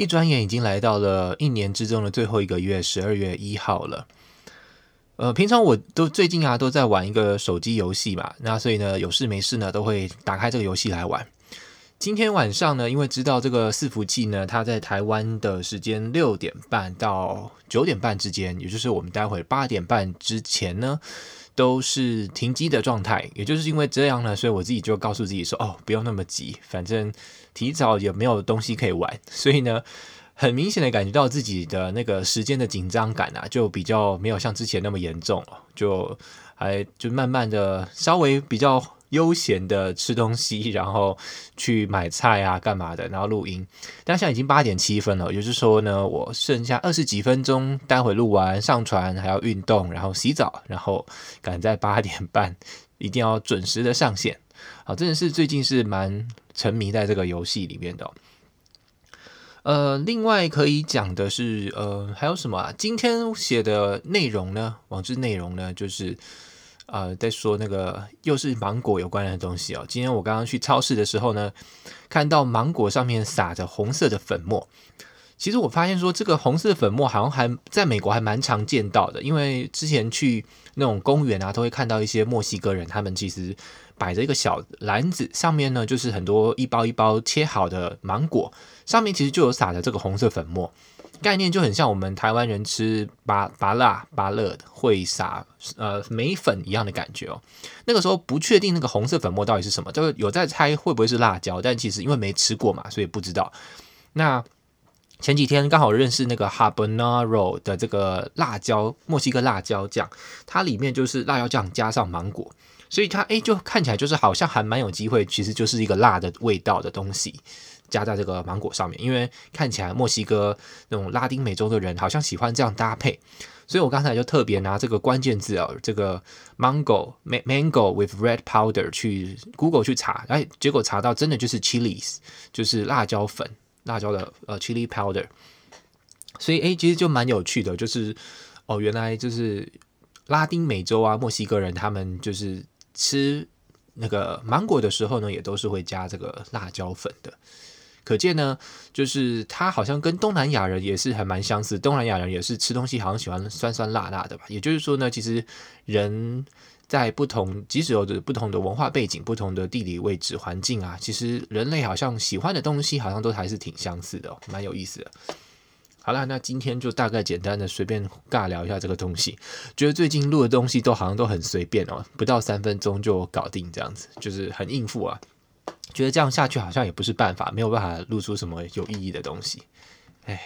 一转眼已经来到了一年之中的最后一个月，十二月一号了。呃，平常我都最近啊都在玩一个手机游戏嘛，那所以呢有事没事呢都会打开这个游戏来玩。今天晚上呢，因为知道这个伺服器呢，它在台湾的时间六点半到九点半之间，也就是我们待会八点半之前呢，都是停机的状态。也就是因为这样呢，所以我自己就告诉自己说，哦，不用那么急，反正提早也没有东西可以玩，所以呢。很明显的感觉到自己的那个时间的紧张感啊，就比较没有像之前那么严重了，就还就慢慢的稍微比较悠闲的吃东西，然后去买菜啊干嘛的，然后录音。但现在已经八点七分了，也就是说呢，我剩下二十几分钟，待会录完上传还要运动，然后洗澡，然后赶在八点半 一定要准时的上线。好，真的是最近是蛮沉迷在这个游戏里面的。呃，另外可以讲的是，呃，还有什么啊？今天写的内容呢？网志内容呢，就是呃，在说那个又是芒果有关的东西哦。今天我刚刚去超市的时候呢，看到芒果上面撒着红色的粉末。其实我发现说，这个红色的粉末好像还在美国还蛮常见到的，因为之前去那种公园啊，都会看到一些墨西哥人，他们其实摆着一个小篮子，上面呢就是很多一包一包切好的芒果。上面其实就有撒的这个红色粉末，概念就很像我们台湾人吃芭芭乐芭乐会撒呃眉粉一样的感觉哦。那个时候不确定那个红色粉末到底是什么，就有在猜会不会是辣椒，但其实因为没吃过嘛，所以不知道。那前几天刚好认识那个 habanero 的这个辣椒，墨西哥辣椒酱，它里面就是辣椒酱加上芒果，所以它诶就看起来就是好像还蛮有机会，其实就是一个辣的味道的东西。加在这个芒果上面，因为看起来墨西哥那种拉丁美洲的人好像喜欢这样搭配，所以我刚才就特别拿这个关键字啊，这个 mango mango with red powder 去 Google 去查，哎，结果查到真的就是 chilies，就是辣椒粉，辣椒的呃 chili powder，所以哎，其实就蛮有趣的，就是哦，原来就是拉丁美洲啊，墨西哥人他们就是吃那个芒果的时候呢，也都是会加这个辣椒粉的。可见呢，就是他好像跟东南亚人也是还蛮相似。东南亚人也是吃东西好像喜欢酸酸辣辣的吧。也就是说呢，其实人在不同，即使有着不同的文化背景、不同的地理位置环境啊，其实人类好像喜欢的东西好像都还是挺相似的哦，蛮有意思的。好啦，那今天就大概简单的随便尬聊一下这个东西。觉得最近录的东西都好像都很随便哦，不到三分钟就搞定这样子，就是很应付啊。觉得这样下去好像也不是办法，没有办法录出什么有意义的东西，哎。